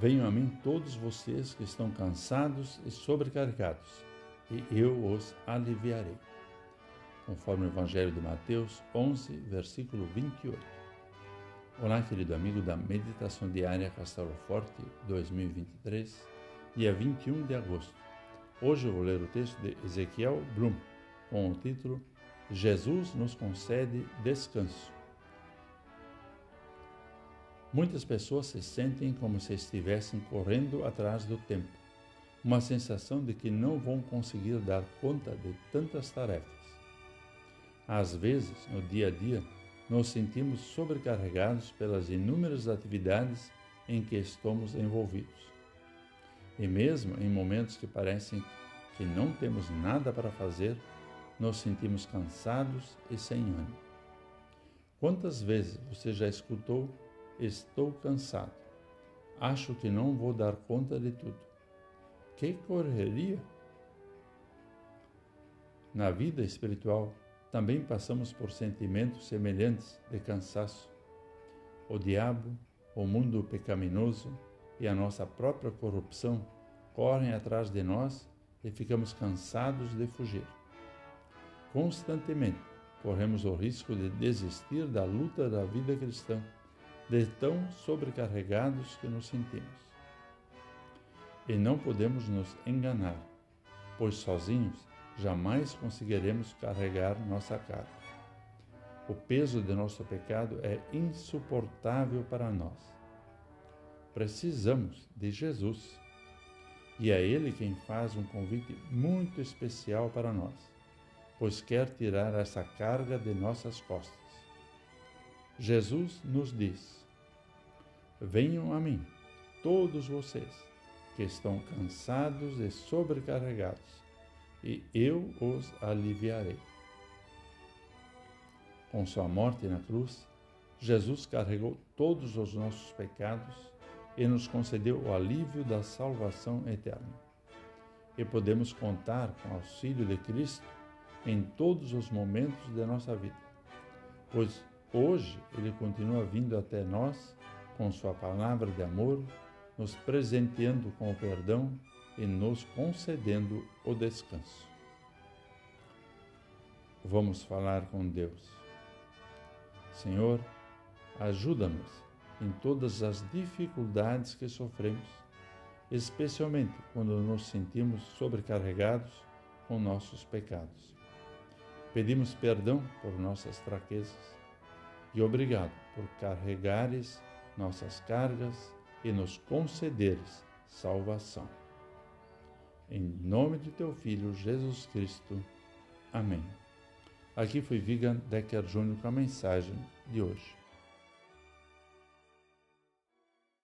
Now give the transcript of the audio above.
Venham a mim todos vocês que estão cansados e sobrecarregados, e eu os aliviarei. Conforme o Evangelho de Mateus 11, versículo 28. Olá, querido amigo da Meditação Diária Castelo Forte 2023, dia 21 de agosto. Hoje eu vou ler o texto de Ezequiel Blum, com o título Jesus nos concede descanso. Muitas pessoas se sentem como se estivessem correndo atrás do tempo, uma sensação de que não vão conseguir dar conta de tantas tarefas. Às vezes, no dia a dia, nos sentimos sobrecarregados pelas inúmeras atividades em que estamos envolvidos. E mesmo em momentos que parecem que não temos nada para fazer, nos sentimos cansados e sem ânimo. Quantas vezes você já escutou Estou cansado. Acho que não vou dar conta de tudo. Que correria! Na vida espiritual, também passamos por sentimentos semelhantes de cansaço. O diabo, o mundo pecaminoso e a nossa própria corrupção correm atrás de nós e ficamos cansados de fugir. Constantemente corremos o risco de desistir da luta da vida cristã de tão sobrecarregados que nos sentimos. E não podemos nos enganar, pois sozinhos jamais conseguiremos carregar nossa carga. O peso de nosso pecado é insuportável para nós. Precisamos de Jesus. E é Ele quem faz um convite muito especial para nós, pois quer tirar essa carga de nossas costas. Jesus nos diz: Venham a mim, todos vocês que estão cansados e sobrecarregados, e eu os aliviarei. Com sua morte na cruz, Jesus carregou todos os nossos pecados e nos concedeu o alívio da salvação eterna. E podemos contar com o auxílio de Cristo em todos os momentos de nossa vida, pois Hoje ele continua vindo até nós com sua palavra de amor, nos presenteando com o perdão e nos concedendo o descanso. Vamos falar com Deus. Senhor, ajuda-nos em todas as dificuldades que sofremos, especialmente quando nos sentimos sobrecarregados com nossos pecados. Pedimos perdão por nossas fraquezas e obrigado por carregares nossas cargas e nos concederes salvação. Em nome de teu Filho Jesus Cristo. Amém. Aqui foi Vigan Decker Júnior com a mensagem de hoje.